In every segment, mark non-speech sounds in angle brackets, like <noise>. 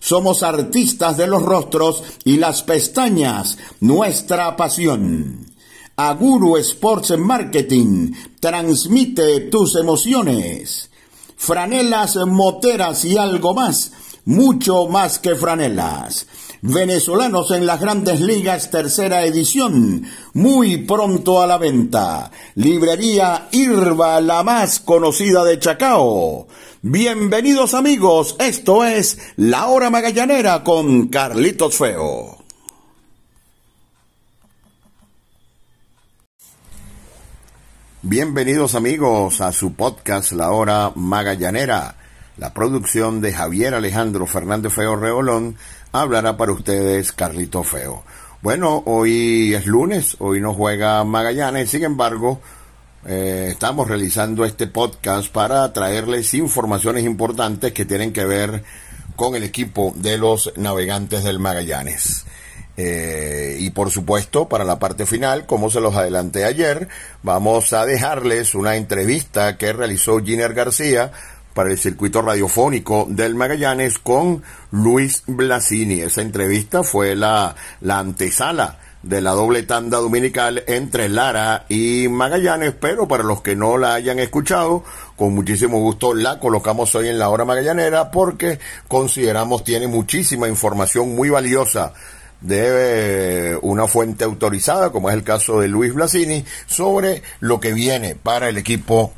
somos artistas de los rostros y las pestañas, nuestra pasión. Aguru Sports Marketing transmite tus emociones. Franelas, moteras y algo más, mucho más que franelas. Venezolanos en las grandes ligas, tercera edición, muy pronto a la venta. Librería Irva, la más conocida de Chacao. Bienvenidos amigos, esto es La Hora Magallanera con Carlitos Feo. Bienvenidos amigos a su podcast La Hora Magallanera. La producción de Javier Alejandro Fernández Feo Reolón hablará para ustedes Carlitos Feo. Bueno, hoy es lunes, hoy no juega Magallanes, sin embargo, eh, estamos realizando este podcast para traerles informaciones importantes que tienen que ver con el equipo de los navegantes del Magallanes. Eh, y por supuesto, para la parte final, como se los adelanté ayer, vamos a dejarles una entrevista que realizó Giner García para el circuito radiofónico del Magallanes con Luis Blasini. Esa entrevista fue la, la antesala de la doble tanda dominical entre Lara y Magallanes, pero para los que no la hayan escuchado, con muchísimo gusto la colocamos hoy en la hora magallanera porque consideramos tiene muchísima información muy valiosa de eh, una fuente autorizada, como es el caso de Luis Blasini, sobre lo que viene para el equipo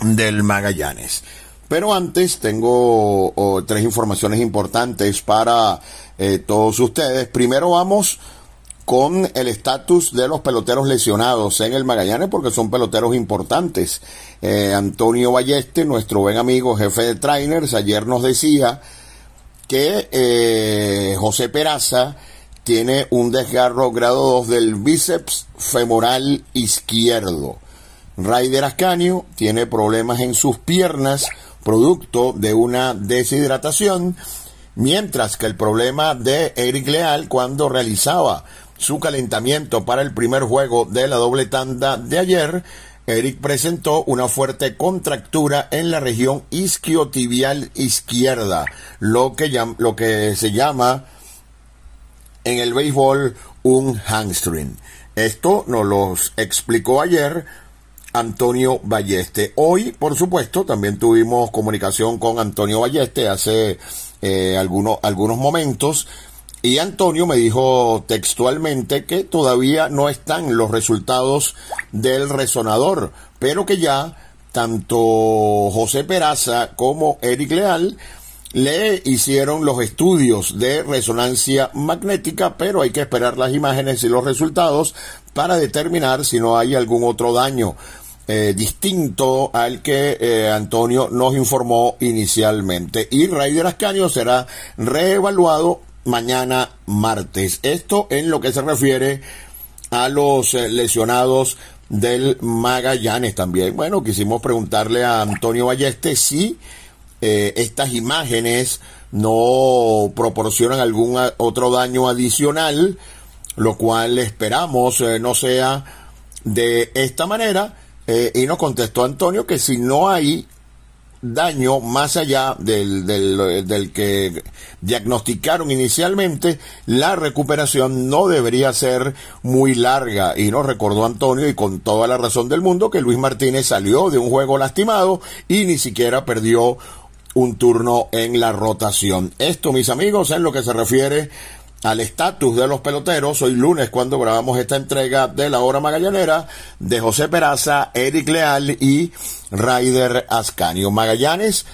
del Magallanes. Pero antes tengo tres informaciones importantes para eh, todos ustedes. Primero vamos con el estatus de los peloteros lesionados en el Magallanes, porque son peloteros importantes. Eh, Antonio Balleste, nuestro buen amigo, jefe de trainers, ayer nos decía que eh, José Peraza tiene un desgarro grado 2 del bíceps femoral izquierdo. Raider Ascanio tiene problemas en sus piernas, producto de una deshidratación, mientras que el problema de Eric Leal cuando realizaba su calentamiento para el primer juego de la doble tanda de ayer, Eric presentó una fuerte contractura en la región isquiotibial izquierda, lo que, lo que se llama en el béisbol un hamstring. Esto nos lo explicó ayer Antonio Balleste. Hoy, por supuesto, también tuvimos comunicación con Antonio Balleste hace eh, algunos, algunos momentos y Antonio me dijo textualmente que todavía no están los resultados del resonador, pero que ya tanto José Peraza como Eric Leal le hicieron los estudios de resonancia magnética, pero hay que esperar las imágenes y los resultados para determinar si no hay algún otro daño. Eh, distinto al que eh, Antonio nos informó inicialmente. Y Raider Ascanio será reevaluado mañana martes. Esto en lo que se refiere a los eh, lesionados del Magallanes también. Bueno, quisimos preguntarle a Antonio Balleste si estas imágenes no proporcionan algún otro daño adicional, lo cual esperamos no sea de esta manera. Eh, y nos contestó Antonio que si no hay daño más allá del, del, del, que diagnosticaron inicialmente, la recuperación no debería ser muy larga. Y nos recordó Antonio, y con toda la razón del mundo, que Luis Martínez salió de un juego lastimado y ni siquiera perdió un turno en la rotación. Esto, mis amigos, en lo que se refiere al estatus de los peloteros. Hoy lunes cuando grabamos esta entrega de la hora magallanera de José Peraza, Eric Leal y Raider Ascanio. Magallanes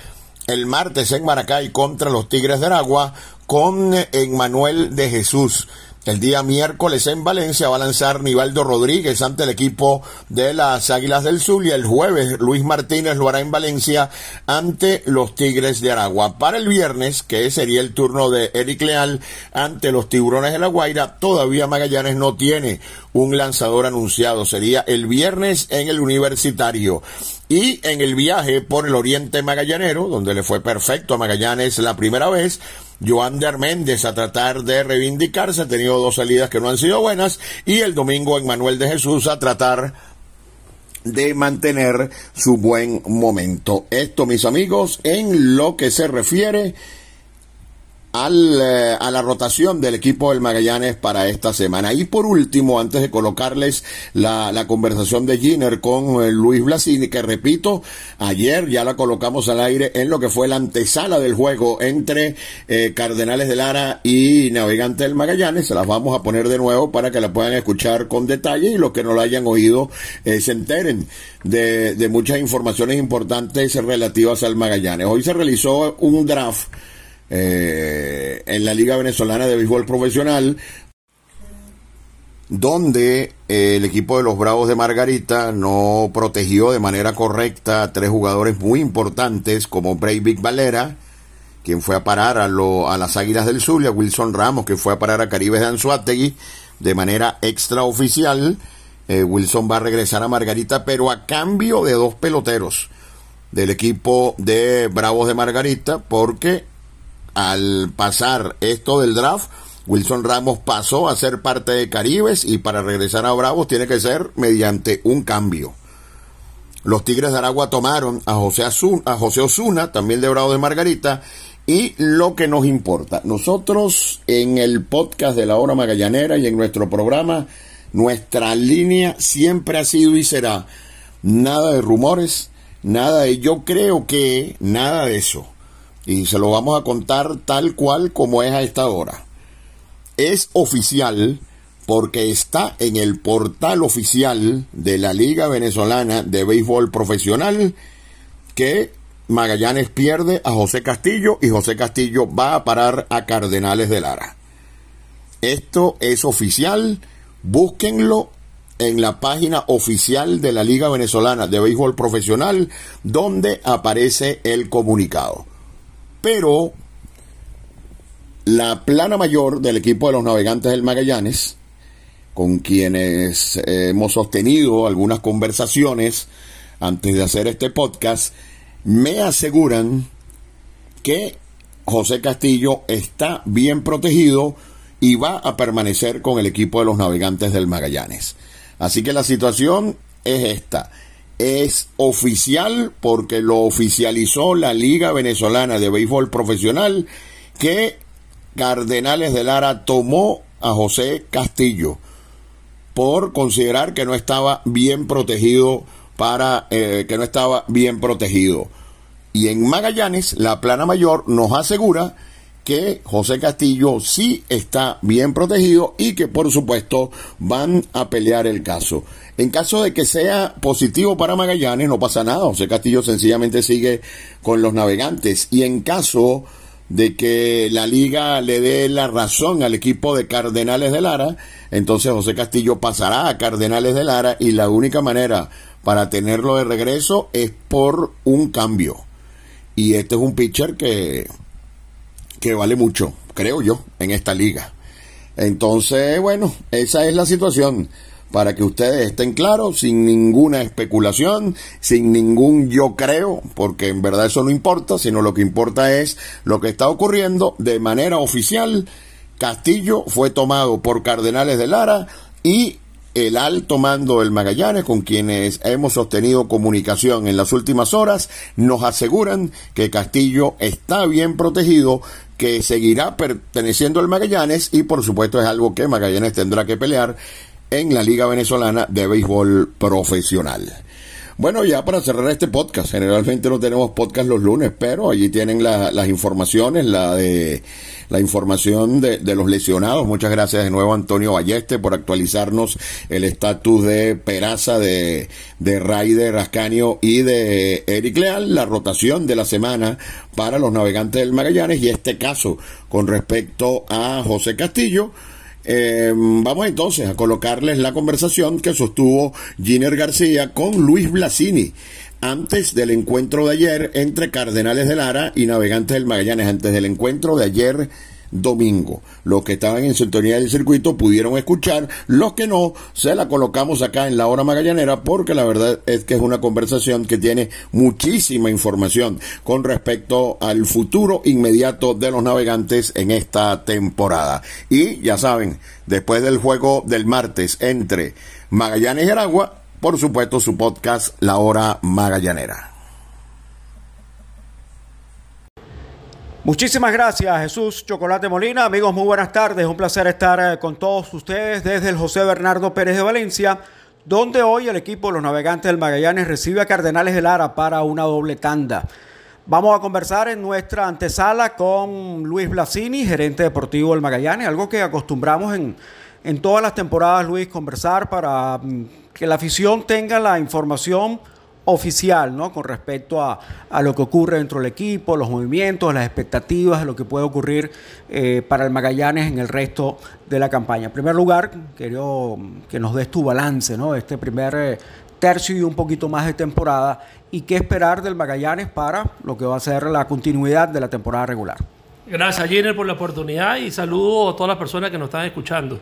el martes en Maracay contra los Tigres de Aragua con Emmanuel de Jesús. El día miércoles en Valencia va a lanzar Nivaldo Rodríguez ante el equipo de las Águilas del Sur y el jueves Luis Martínez lo hará en Valencia ante los Tigres de Aragua. Para el viernes, que sería el turno de Eric Leal ante los Tiburones de la Guaira, todavía Magallanes no tiene un lanzador anunciado. Sería el viernes en el Universitario. Y en el viaje por el Oriente Magallanero, donde le fue perfecto a Magallanes la primera vez, Joander Méndez a tratar de reivindicarse, ha tenido dos salidas que no han sido buenas, y el domingo en Manuel de Jesús a tratar de mantener su buen momento. Esto, mis amigos, en lo que se refiere al, eh, a la rotación del equipo del Magallanes para esta semana. Y por último, antes de colocarles la, la conversación de Giner con eh, Luis Blasini, que repito, ayer ya la colocamos al aire en lo que fue la antesala del juego entre eh, Cardenales de Lara y Navegante del Magallanes. Se las vamos a poner de nuevo para que la puedan escuchar con detalle y los que no la hayan oído se enteren de, de muchas informaciones importantes relativas al Magallanes. Hoy se realizó un draft eh, en la Liga Venezolana de Béisbol Profesional, donde eh, el equipo de los Bravos de Margarita no protegió de manera correcta a tres jugadores muy importantes como Breivik Valera, quien fue a parar a, a las Águilas del Sur, y a Wilson Ramos, que fue a parar a Caribes de Anzuategui de manera extraoficial. Eh, Wilson va a regresar a Margarita, pero a cambio de dos peloteros del equipo de Bravos de Margarita, porque al pasar esto del draft, Wilson Ramos pasó a ser parte de Caribes y para regresar a Bravos tiene que ser mediante un cambio. Los Tigres de Aragua tomaron a José, a José Osuna, también de Bravo de Margarita, y lo que nos importa, nosotros en el podcast de la hora magallanera y en nuestro programa, nuestra línea siempre ha sido y será nada de rumores, nada de yo creo que, nada de eso y se lo vamos a contar tal cual como es a esta hora. Es oficial porque está en el portal oficial de la Liga Venezolana de Béisbol Profesional que Magallanes pierde a José Castillo y José Castillo va a parar a Cardenales de Lara. Esto es oficial, búsquenlo en la página oficial de la Liga Venezolana de Béisbol Profesional donde aparece el comunicado pero la plana mayor del equipo de los navegantes del Magallanes, con quienes hemos sostenido algunas conversaciones antes de hacer este podcast, me aseguran que José Castillo está bien protegido y va a permanecer con el equipo de los navegantes del Magallanes. Así que la situación es esta es oficial porque lo oficializó la Liga Venezolana de Béisbol Profesional que Cardenales de Lara tomó a José Castillo por considerar que no estaba bien protegido para eh, que no estaba bien protegido. Y en Magallanes, la plana mayor nos asegura que José Castillo sí está bien protegido y que por supuesto van a pelear el caso. En caso de que sea positivo para Magallanes, no pasa nada. José Castillo sencillamente sigue con los navegantes. Y en caso de que la liga le dé la razón al equipo de Cardenales de Lara, entonces José Castillo pasará a Cardenales de Lara y la única manera para tenerlo de regreso es por un cambio. Y este es un pitcher que que vale mucho, creo yo, en esta liga. Entonces, bueno, esa es la situación. para que ustedes estén claros, sin ninguna especulación, sin ningún yo creo, porque en verdad eso no importa, sino lo que importa es lo que está ocurriendo de manera oficial. Castillo fue tomado por Cardenales de Lara y el alto mando del Magallanes, con quienes hemos sostenido comunicación en las últimas horas, nos aseguran que Castillo está bien protegido, que seguirá perteneciendo al Magallanes y por supuesto es algo que Magallanes tendrá que pelear en la Liga Venezolana de Béisbol Profesional. Bueno, ya para cerrar este podcast, generalmente no tenemos podcast los lunes, pero allí tienen las informaciones, la de la información de, los lesionados. Muchas gracias de nuevo Antonio Balleste por actualizarnos el estatus de Peraza, de, de Raider Ascanio y de Eric Leal, la rotación de la semana para los navegantes del Magallanes y este caso con respecto a José Castillo eh, vamos entonces a colocarles la conversación que sostuvo Giner García con Luis Blasini antes del encuentro de ayer entre Cardenales de Lara y Navegantes del Magallanes, antes del encuentro de ayer domingo. Los que estaban en sintonía del circuito pudieron escuchar, los que no, se la colocamos acá en la hora magallanera porque la verdad es que es una conversación que tiene muchísima información con respecto al futuro inmediato de los navegantes en esta temporada. Y ya saben, después del juego del martes entre Magallanes y Aragua, por supuesto su podcast La Hora Magallanera. Muchísimas gracias, Jesús Chocolate Molina. Amigos, muy buenas tardes. Un placer estar eh, con todos ustedes desde el José Bernardo Pérez de Valencia, donde hoy el equipo de los navegantes del Magallanes recibe a Cardenales de Lara para una doble tanda. Vamos a conversar en nuestra antesala con Luis Blasini, gerente deportivo del Magallanes, algo que acostumbramos en, en todas las temporadas, Luis, conversar para mm, que la afición tenga la información oficial, ¿no? Con respecto a, lo que ocurre dentro del equipo, los movimientos, las expectativas, lo que puede ocurrir eh, para el Magallanes en el resto de la campaña. En primer lugar, quiero que nos des tu balance, ¿no? Este primer eh, tercio y un poquito más de temporada y qué esperar del Magallanes para lo que va a ser la continuidad de la temporada regular. Gracias, Jenner, por la oportunidad y saludo a todas las personas que nos están escuchando.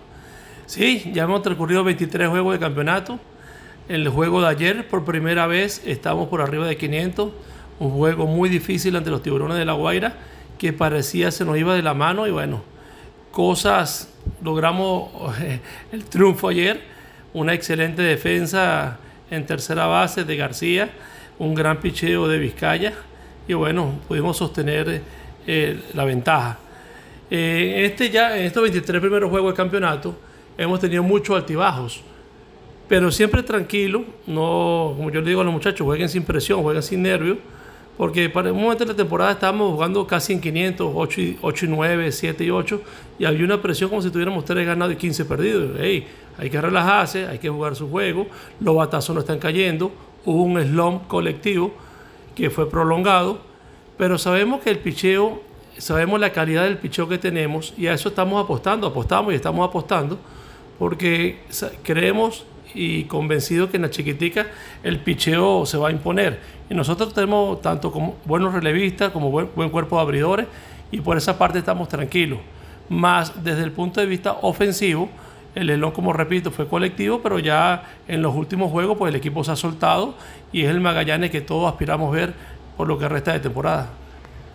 Sí, ya hemos transcurrido 23 juegos de campeonato el juego de ayer, por primera vez, estamos por arriba de 500. Un juego muy difícil ante los tiburones de La Guaira, que parecía se nos iba de la mano. Y bueno, cosas, logramos <laughs> el triunfo ayer. Una excelente defensa en tercera base de García. Un gran picheo de Vizcaya. Y bueno, pudimos sostener eh, la ventaja. Este ya, en estos 23 primeros juegos de campeonato, hemos tenido muchos altibajos pero siempre tranquilo, no, como yo le digo a los muchachos, jueguen sin presión, jueguen sin nervios, porque para un momento de la temporada estábamos jugando casi en 500, 8 y, 8 y 9, 7 y 8, y había una presión como si tuviéramos 3 ganados y 15 perdidos. Hey, hay que relajarse, hay que jugar su juego, los batazos no están cayendo, hubo un slump colectivo que fue prolongado, pero sabemos que el picheo, sabemos la calidad del picheo que tenemos y a eso estamos apostando, apostamos y estamos apostando, porque creemos y convencido que en la chiquitica el picheo se va a imponer. Y nosotros tenemos tanto como buenos relevistas como buen, cuerpo de abridores y por esa parte estamos tranquilos. Más desde el punto de vista ofensivo, el Elón, como repito, fue colectivo, pero ya en los últimos juegos pues el equipo se ha soltado y es el Magallanes que todos aspiramos ver por lo que resta de temporada.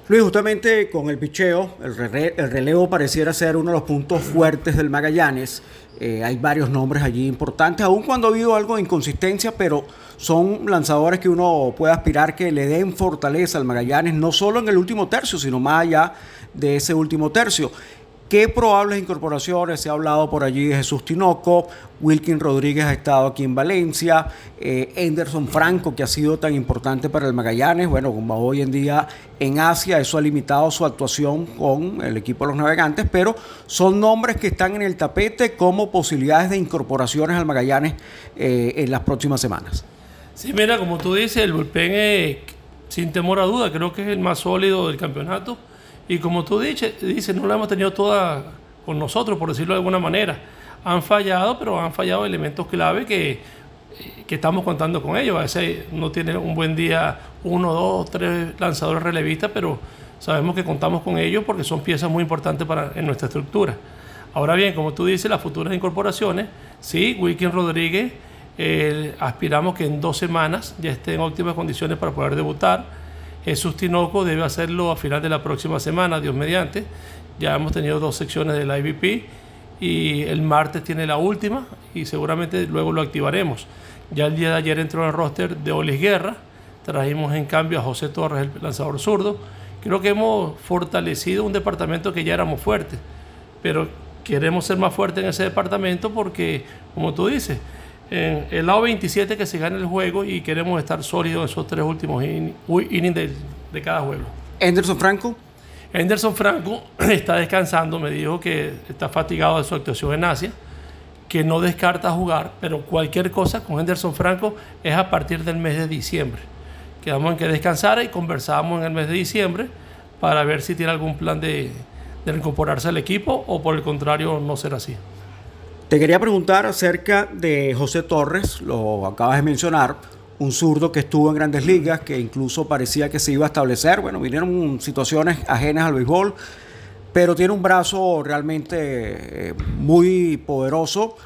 Luis, justamente con el picheo, el, relevo pareciera ser uno de los puntos fuertes del Magallanes. Eh, hay varios nombres allí importantes, aun cuando ha habido algo de inconsistencia, pero son lanzadores que uno puede aspirar que le den fortaleza al Magallanes, no solo en el último tercio, sino más allá de ese último tercio. ¿Qué probables incorporaciones? Se ha hablado por allí de Jesús Tinoco, Wilkin Rodríguez ha estado aquí en Valencia, eh, Anderson Franco, que ha sido tan importante para el Magallanes. Bueno, como hoy en día en Asia, eso ha limitado su actuación con el equipo de los navegantes, pero son nombres que están en el tapete como posibilidades de incorporaciones al Magallanes eh, en las próximas semanas. Sí, mira, como tú dices, el bullpen es, sin temor a duda, creo que es el más sólido del campeonato y como tú dices, dice, no la hemos tenido toda con nosotros, por decirlo de alguna manera. Han fallado, pero han fallado elementos clave que, que estamos contando con ellos. A veces no tiene un buen día uno, dos, tres lanzadores relevistas, pero sabemos que contamos con ellos porque son piezas muy importantes para, en nuestra estructura. Ahora bien, como tú dices, las futuras incorporaciones, sí, Wilkin Rodríguez, eh, aspiramos que en dos semanas ya esté en óptimas condiciones para poder debutar. Jesús Tinoco debe hacerlo a final de la próxima semana, Dios mediante. Ya hemos tenido dos secciones del IVP y el martes tiene la última y seguramente luego lo activaremos. Ya el día de ayer entró en el roster de Olis Guerra, trajimos en cambio a José Torres, el lanzador zurdo. Creo que hemos fortalecido un departamento que ya éramos fuertes, pero queremos ser más fuertes en ese departamento porque, como tú dices, en el lado 27 que se gane el juego y queremos estar sólidos en esos tres últimos innings de, de cada juego. Anderson Franco. Anderson Franco <clears throat> está descansando, me dijo que está fatigado de su actuación en Asia, que no descarta jugar, pero cualquier cosa con Anderson Franco es a partir del mes de diciembre. Quedamos en que descansara y conversábamos en el mes de diciembre para ver si tiene algún plan de, de incorporarse al equipo o por el contrario no ser así. Te quería preguntar acerca de José Torres, lo acabas de mencionar, un zurdo que estuvo en grandes ligas, que incluso parecía que se iba a establecer. Bueno, vinieron situaciones ajenas al béisbol, pero tiene un brazo realmente eh, muy poderoso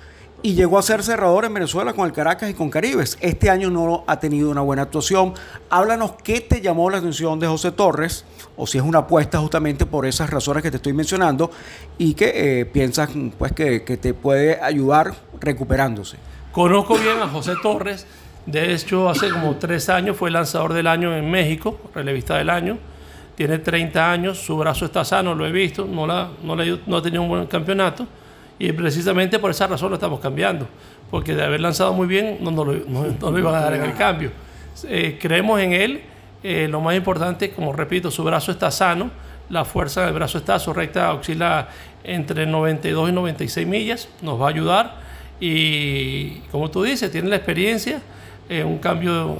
y llegó a ser cerrador en Venezuela con el Caracas y con Caribes. Este año no ha tenido una buena actuación. Háblanos qué te llamó la atención de José Torres, o si es una apuesta justamente por esas razones que te estoy mencionando y que eh, piensas pues, que, que te puede ayudar recuperándose. Conozco bien a José Torres de hecho, hace como tres años fue lanzador del año en México, relevista del año. Tiene 30 años, su brazo está sano, lo he visto, no, la, no, no ha tenido un buen campeonato. Y precisamente por esa razón lo estamos cambiando, porque de haber lanzado muy bien no, no, lo, no lo, iban a dar en el cambio. Eh, creemos en él, eh, lo más importante, como repito, su brazo está sano, la fuerza del brazo está, su recta oscila entre 92 y 96 millas, nos va a ayudar y como tú dices, tiene la experiencia eh, un cambio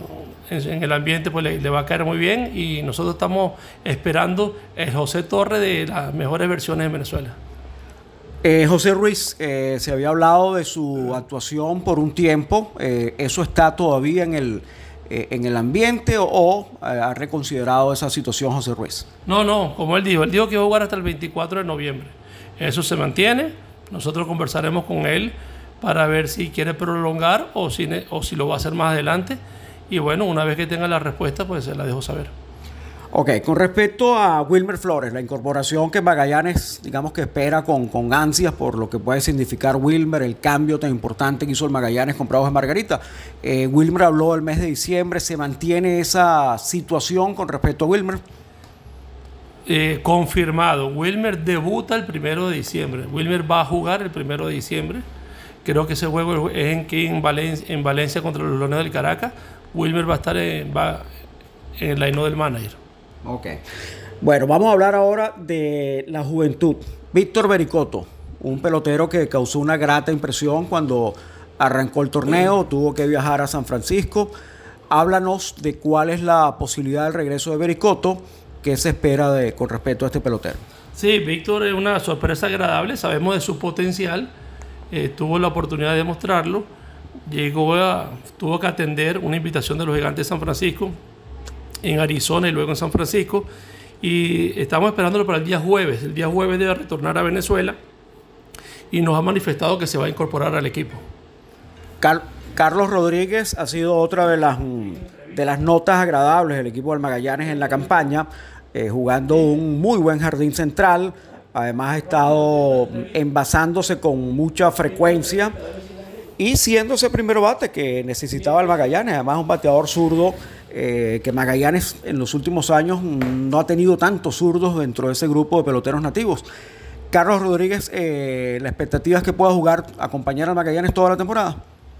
en, el ambiente pues le, va a caer muy bien y nosotros estamos esperando el José Torre de las mejores versiones de Venezuela. Eh, José Ruiz, eh, se había hablado de su actuación por un tiempo, ¿eso está todavía en el, en el ambiente o, ha reconsiderado esa situación José Ruiz? No, no, como él dijo, él dijo que va a jugar hasta el 24 de noviembre. Eso se mantiene, nosotros conversaremos con él para ver si quiere prolongar o si, o si lo va a hacer más adelante. Y bueno, una vez que tenga la respuesta, pues se la dejo saber. Ok, con respecto a Wilmer Flores, la incorporación que Magallanes, digamos que espera con, con ansias por lo que puede significar Wilmer, el cambio tan importante que hizo el Magallanes comprado en Margarita. Eh, Wilmer habló el mes de diciembre, ¿se mantiene esa situación con respecto a Wilmer? Eh, confirmado, Wilmer debuta el primero de diciembre. Wilmer va a jugar el primero de diciembre Creo que ese juego es en, en, Valencia, en Valencia contra los Leones del Caracas. Wilmer va a estar en, va en el line del manager. Ok. Bueno, vamos a hablar ahora de la juventud. Víctor Bericoto, un pelotero que causó una grata impresión cuando arrancó el torneo, tuvo que viajar a San Francisco. Háblanos de cuál es la posibilidad del regreso de Bericoto, qué se espera de, con respecto a este pelotero. Sí, Víctor es una sorpresa agradable, sabemos de su potencial eh, tuvo la oportunidad de demostrarlo, llegó a, tuvo que atender una invitación de los gigantes de San Francisco en Arizona y luego en San Francisco y estamos esperándolo para el día jueves. El día jueves debe retornar a Venezuela y nos ha manifestado que se va a incorporar al equipo. Carlos Rodríguez ha sido otra de las, de las notas agradables del equipo del Magallanes en la campaña, eh, jugando un muy buen jardín central, Además ha estado envasándose con mucha frecuencia y siendo ese primer bate que necesitaba el Magallanes. Además un bateador zurdo eh, que Magallanes en los últimos años no ha tenido tantos zurdos dentro de ese grupo de peloteros nativos. Carlos Rodríguez, eh, ¿la expectativa es que pueda jugar, acompañar al Magallanes toda la temporada?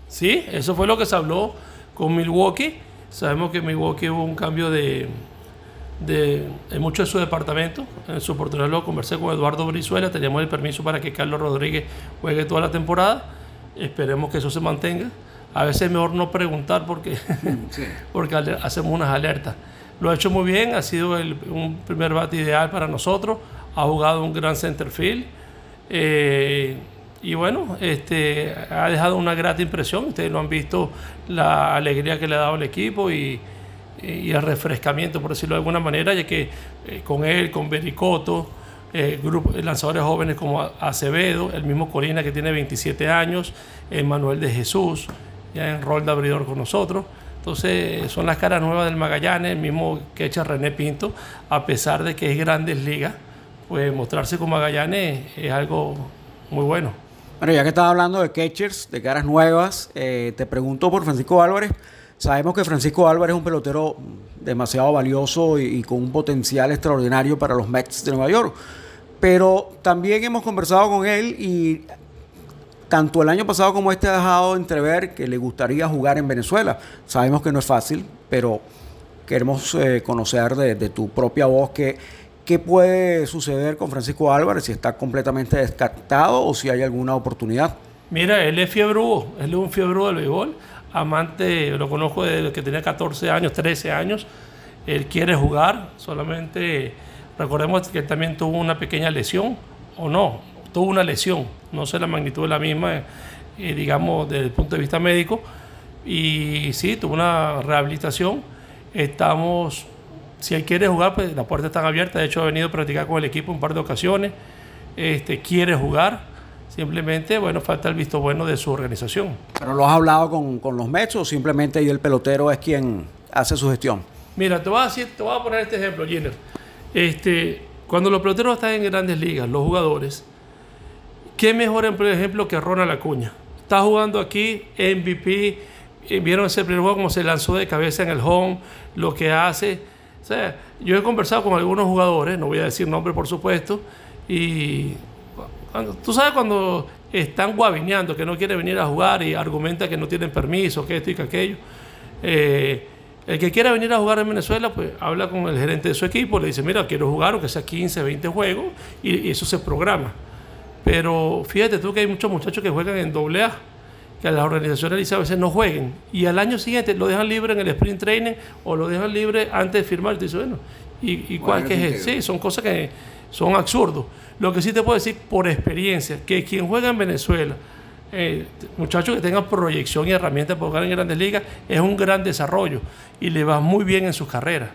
Sí, eso fue lo que se habló con Milwaukee. Sabemos que Milwaukee hubo un cambio de, de, en mucho de su departamento. En su oportunidad lo conversé con Eduardo Brizuela, teníamos el permiso para que Carlos Rodríguez juegue toda la temporada. Esperemos que eso se mantenga. A veces es mejor no preguntar porque, <laughs> porque hacemos unas alertas. Lo ha hecho muy bien, ha sido el, un primer bate ideal para nosotros, ha jugado un gran centerfield. Eh, y bueno, este, ha dejado una grata impresión. Ustedes lo han visto, la alegría que le ha dado al equipo y, y el refrescamiento, por decirlo de alguna manera, ya que eh, con él, con Bericoto, eh, grupos, lanzadores jóvenes como Acevedo, el mismo Corina que tiene 27 años, Manuel de Jesús, ya en rol de abridor con nosotros. Entonces son las caras nuevas del Magallanes, el mismo que echa René Pinto, a pesar de que es grandes ligas, pues mostrarse con Magallanes es algo muy bueno. Bueno, ya que estás hablando de catchers, de caras nuevas, eh, te pregunto por Francisco Álvarez. Sabemos que Francisco Álvarez es un pelotero demasiado valioso y, con un potencial extraordinario para los Mets de Nueva York. Pero también hemos conversado con él y tanto el año pasado como este ha dejado entrever que le gustaría jugar en Venezuela. Sabemos que no es fácil, pero queremos eh, conocer de, tu propia voz ¿Qué puede suceder con Francisco Álvarez? Si está completamente descartado o si hay alguna oportunidad. Mira, él es fiebrudo, él es un fiebrudo del béisbol, amante, lo conozco desde que tenía 14 años, 13 años. Él quiere jugar, solamente recordemos que él también tuvo una pequeña lesión, o no, tuvo una lesión, no sé la magnitud de la misma, eh, digamos, desde el punto de vista médico. Y sí, tuvo una rehabilitación. Estamos si él quiere jugar, pues las puertas están abiertas. De hecho, ha venido a practicar con el equipo un par de ocasiones. Este, quiere jugar. Simplemente, bueno, falta el visto bueno de su organización. ¿Pero lo has hablado con, los Mets o simplemente el pelotero es quien hace su gestión? Mira, te voy a, decir, te voy a poner este ejemplo, Jenner. Este, cuando los peloteros están en grandes ligas, los jugadores, ¿qué mejor ejemplo que Ronald Acuña? Está jugando aquí, MVP, vieron ese primer juego como se lanzó de cabeza en el home, lo que hace o sea, yo he conversado con algunos jugadores, no voy a decir nombre por supuesto, y tú sabes cuando están guavineando, que no quieren venir a jugar y argumenta que no tienen permiso, que esto y que aquello. Eh, el que quiera venir a jugar en Venezuela, pues habla con el gerente de su equipo, le dice, mira, quiero jugar, aunque sea 15, 20 juegos, y eso se programa. Pero fíjate tú que hay muchos muchachos que juegan en doble A que las organizaciones a veces no jueguen y al año siguiente lo dejan libre en el sprint training o lo dejan libre antes de firmar. Y bueno, ¿y, cuál que es? Sí, son cosas que son absurdos. Lo que sí te puedo decir por experiencia, que quien juega en Venezuela, eh, muchachos que tengan proyección y herramientas para jugar en grandes ligas, es un gran desarrollo y le va muy bien en sus carreras.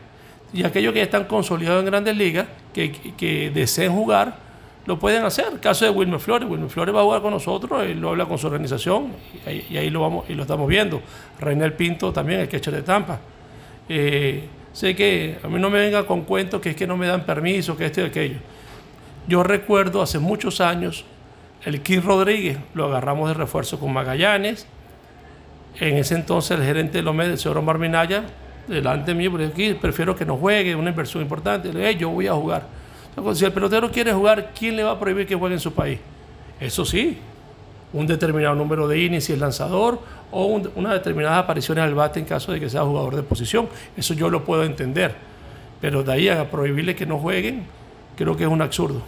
Y aquellos que están consolidados en grandes ligas, que, que deseen jugar, lo pueden hacer. El caso de Wilmer Flores, Wilmer Flores va a jugar con nosotros, él lo habla con su organización y ahí, lo vamos y lo estamos viendo. Reynel Pinto también, el catcher de Tampa. Eh, sé que a mí no me venga con cuentos que es que no me dan permiso, que esto y aquello. Yo recuerdo hace muchos años el Kid Rodríguez, lo agarramos de refuerzo con Magallanes. En ese entonces el gerente de Lomé, el señor Omar Minaya, delante de mí, porque aquí prefiero que no juegue, una inversión importante. Le dije, yo voy a jugar si el pelotero quiere jugar, ¿quién le va a prohibir que juegue en su país? Eso sí, un determinado número de innings si es lanzador o una determinada apariciones al bate en caso de que sea jugador de posición. Eso yo lo puedo entender. Pero de ahí a prohibirle que no jueguen, creo que es un absurdo.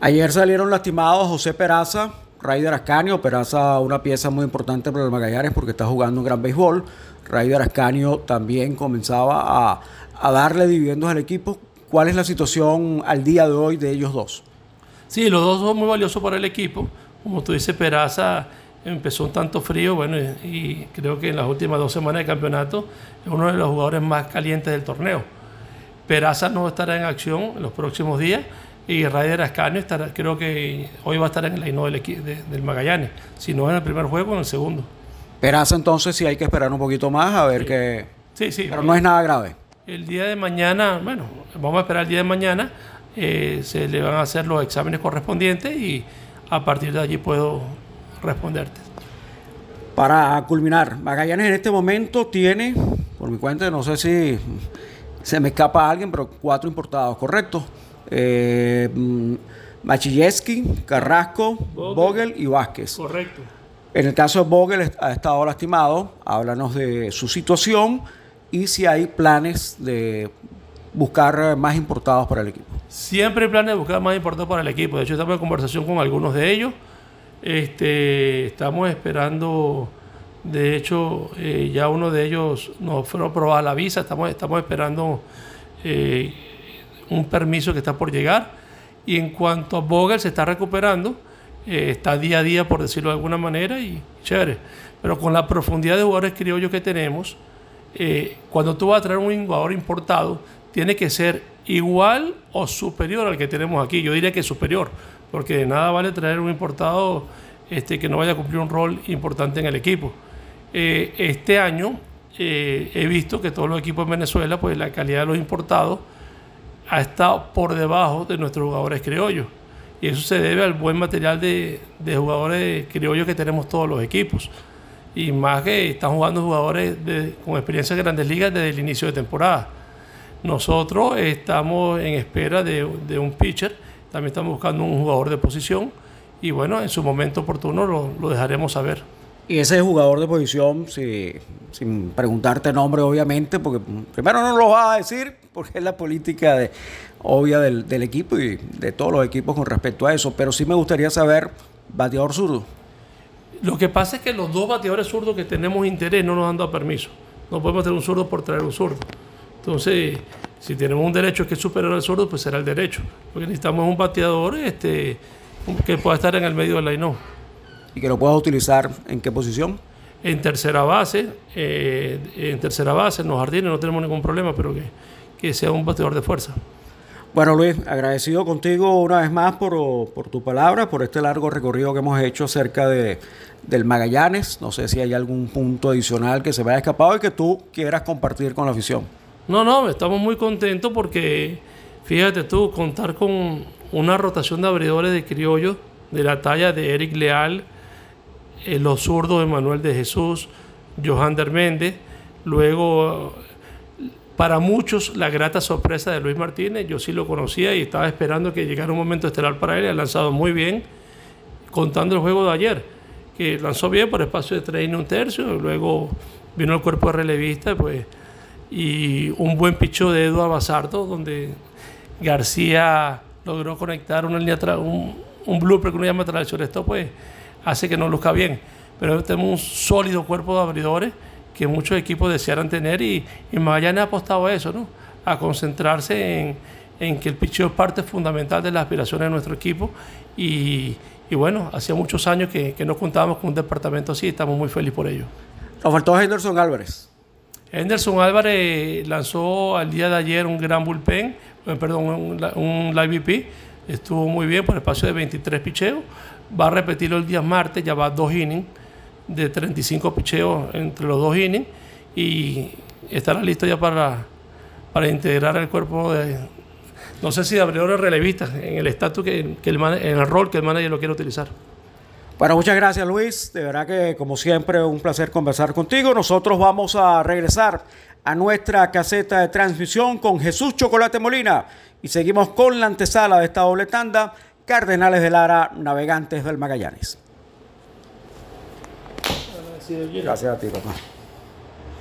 Ayer salieron lastimados José Peraza, Raider Ascanio. Peraza, una pieza muy importante para el Magallanes porque está jugando un gran béisbol. Raider Ascanio también comenzaba a, a darle dividendos al equipo ¿Cuál es la situación al día de hoy de ellos dos? Sí, los dos son muy valiosos para el equipo. Como tú dices, Peraza empezó un tanto frío, bueno, y, creo que en las últimas dos semanas de campeonato es uno de los jugadores más calientes del torneo. Peraza no estará en acción en los próximos días y Raider Ascanio estará, creo que hoy va a estar en el aino del, del Magallanes, si no en el primer juego, en el segundo. Peraza entonces sí hay que esperar un poquito más a ver qué... Sí, sí. Pero no es nada grave. El día de mañana, bueno, vamos a esperar el día de mañana, eh, se le van a hacer los exámenes correspondientes y a partir de allí puedo responderte. Para culminar, Magallanes en este momento tiene, por mi cuenta, no sé si se me escapa alguien, pero cuatro importados, ¿correcto? Eh, mm, Carrasco, Vogel. y Vázquez. Correcto. En el caso de Vogel ha estado lastimado, háblanos de su situación y si hay planes de buscar más importados para el equipo. Siempre hay planes de buscar más importados para el equipo. De hecho, estamos en conversación con algunos de ellos. Este, estamos esperando, de hecho, eh, ya uno de ellos nos fue aprobada la visa. Estamos, estamos esperando eh, un permiso que está por llegar. Y en cuanto a Vogel, se está recuperando. Eh, está día a día, por decirlo de alguna manera, y chévere. Pero con la profundidad de jugadores criollos que tenemos, eh, cuando tú vas a traer un jugador importado, tiene que ser igual o superior al que tenemos aquí. Yo diría que superior, porque de nada vale traer un importado este, que no vaya a cumplir un rol importante en el equipo. Eh, este año eh, he visto que todos los equipos en Venezuela, pues la calidad de los importados ha estado por debajo de nuestros jugadores criollos. Y eso se debe al buen material de jugadores criollos que tenemos todos los equipos. Y más que están jugando jugadores con experiencia en grandes ligas desde el inicio de temporada. Nosotros estamos en espera de, de, un pitcher, también estamos buscando un jugador de posición y bueno, en su momento oportuno lo, lo dejaremos saber. Y ese jugador de posición, si, sin preguntarte nombre obviamente, porque primero no lo vas a decir, porque es la política obvia del, del, equipo y de todos los equipos con respecto a eso, pero sí me gustaría saber, bateador zurdo. Lo que pasa es que los dos bateadores zurdos que tenemos interés no nos han dado permiso. No podemos tener un zurdo por traer un zurdo. Entonces, si tenemos un derecho que es superior al zurdo, pues será el derecho. Porque necesitamos un bateador este, que pueda estar en el medio del line ¿Y que lo puedas utilizar en qué posición? En tercera base, eh, en tercera base, en los jardines no tenemos ningún problema, pero que, que sea un bateador de fuerza. Bueno, Luis, agradecido contigo una vez más por, por, tu palabra, por este largo recorrido que hemos hecho acerca de, del Magallanes. No sé si hay algún punto adicional que se me haya escapado y que tú quieras compartir con la afición. No, no, estamos muy contentos porque, fíjate tú, contar con una rotación de abridores de criollos de la talla de Eric Leal, eh, los zurdos Manuel de Jesús, Johan Méndez, luego para muchos la grata sorpresa de Luis Martínez, yo sí lo conocía y estaba esperando que llegara un momento estelar para él, ha lanzado muy bien, contando el juego de ayer, que lanzó bien por espacio de tres y un tercio, luego vino el cuerpo de relevista, pues, y un buen picho de Eduardo Basardo, donde García logró conectar una línea un, un blooper que uno llama tradición, esto pues hace que no luzca bien, pero tenemos un sólido cuerpo de abridores, que muchos equipos desearan tener y, y Magallanes ha apostado a eso, ¿no? a concentrarse en, en que el picheo es parte fundamental de las aspiraciones de nuestro equipo y, y bueno, hacía muchos años que, que, no contábamos con un departamento así y estamos muy felices por ello. Nos faltó Henderson Álvarez. Henderson Álvarez lanzó al día de ayer un gran bullpen, eh, perdón, un, un live VP, estuvo muy bien por espacio de 23 picheos, va a repetirlo el día martes, ya va a dos innings de 35 picheos entre los dos innings y estará listo ya para, para integrar el cuerpo de, no sé si de abridores relevistas, en el estatus que, el en el rol que el manager lo quiere utilizar. Bueno, muchas gracias Luis, de verdad que como siempre un placer conversar contigo. Nosotros vamos a regresar a nuestra caseta de transmisión con Jesús Chocolate Molina y seguimos con la antesala de esta doble tanda, Cardenales de Lara, Navegantes del Magallanes. Gracias a ti, papá.